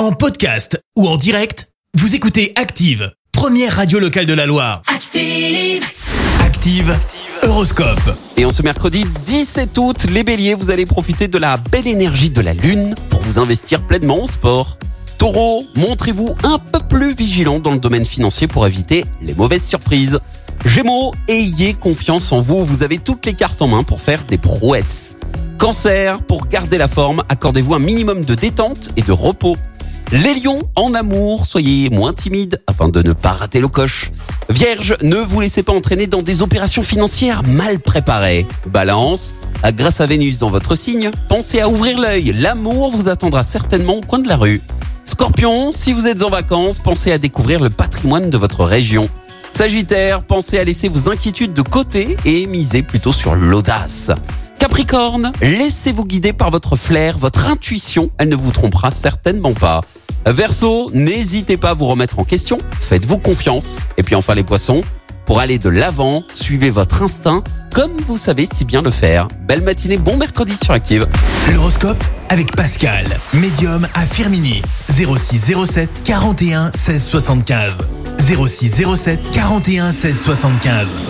En podcast ou en direct, vous écoutez Active, première radio locale de la Loire. Active. Active, Horoscope. Et en ce mercredi 17 août, les béliers, vous allez profiter de la belle énergie de la lune pour vous investir pleinement au sport. Taureau, montrez-vous un peu plus vigilant dans le domaine financier pour éviter les mauvaises surprises. Gémeaux, ayez confiance en vous, vous avez toutes les cartes en main pour faire des prouesses. Cancer, pour garder la forme, accordez-vous un minimum de détente et de repos. Les lions, en amour, soyez moins timides afin de ne pas rater le coche. Vierge, ne vous laissez pas entraîner dans des opérations financières mal préparées. Balance, grâce à Vénus dans votre signe, pensez à ouvrir l'œil. L'amour vous attendra certainement au coin de la rue. Scorpion, si vous êtes en vacances, pensez à découvrir le patrimoine de votre région. Sagittaire, pensez à laisser vos inquiétudes de côté et misez plutôt sur l'audace. Capricorne, laissez-vous guider par votre flair, votre intuition, elle ne vous trompera certainement pas. Verseau, n'hésitez pas à vous remettre en question, faites-vous confiance. Et puis enfin les poissons, pour aller de l'avant, suivez votre instinct comme vous savez si bien le faire. Belle matinée, bon mercredi sur Active. L'horoscope avec Pascal, médium à Firmini. 06 07 41 16 75. 06 07 41 16 75.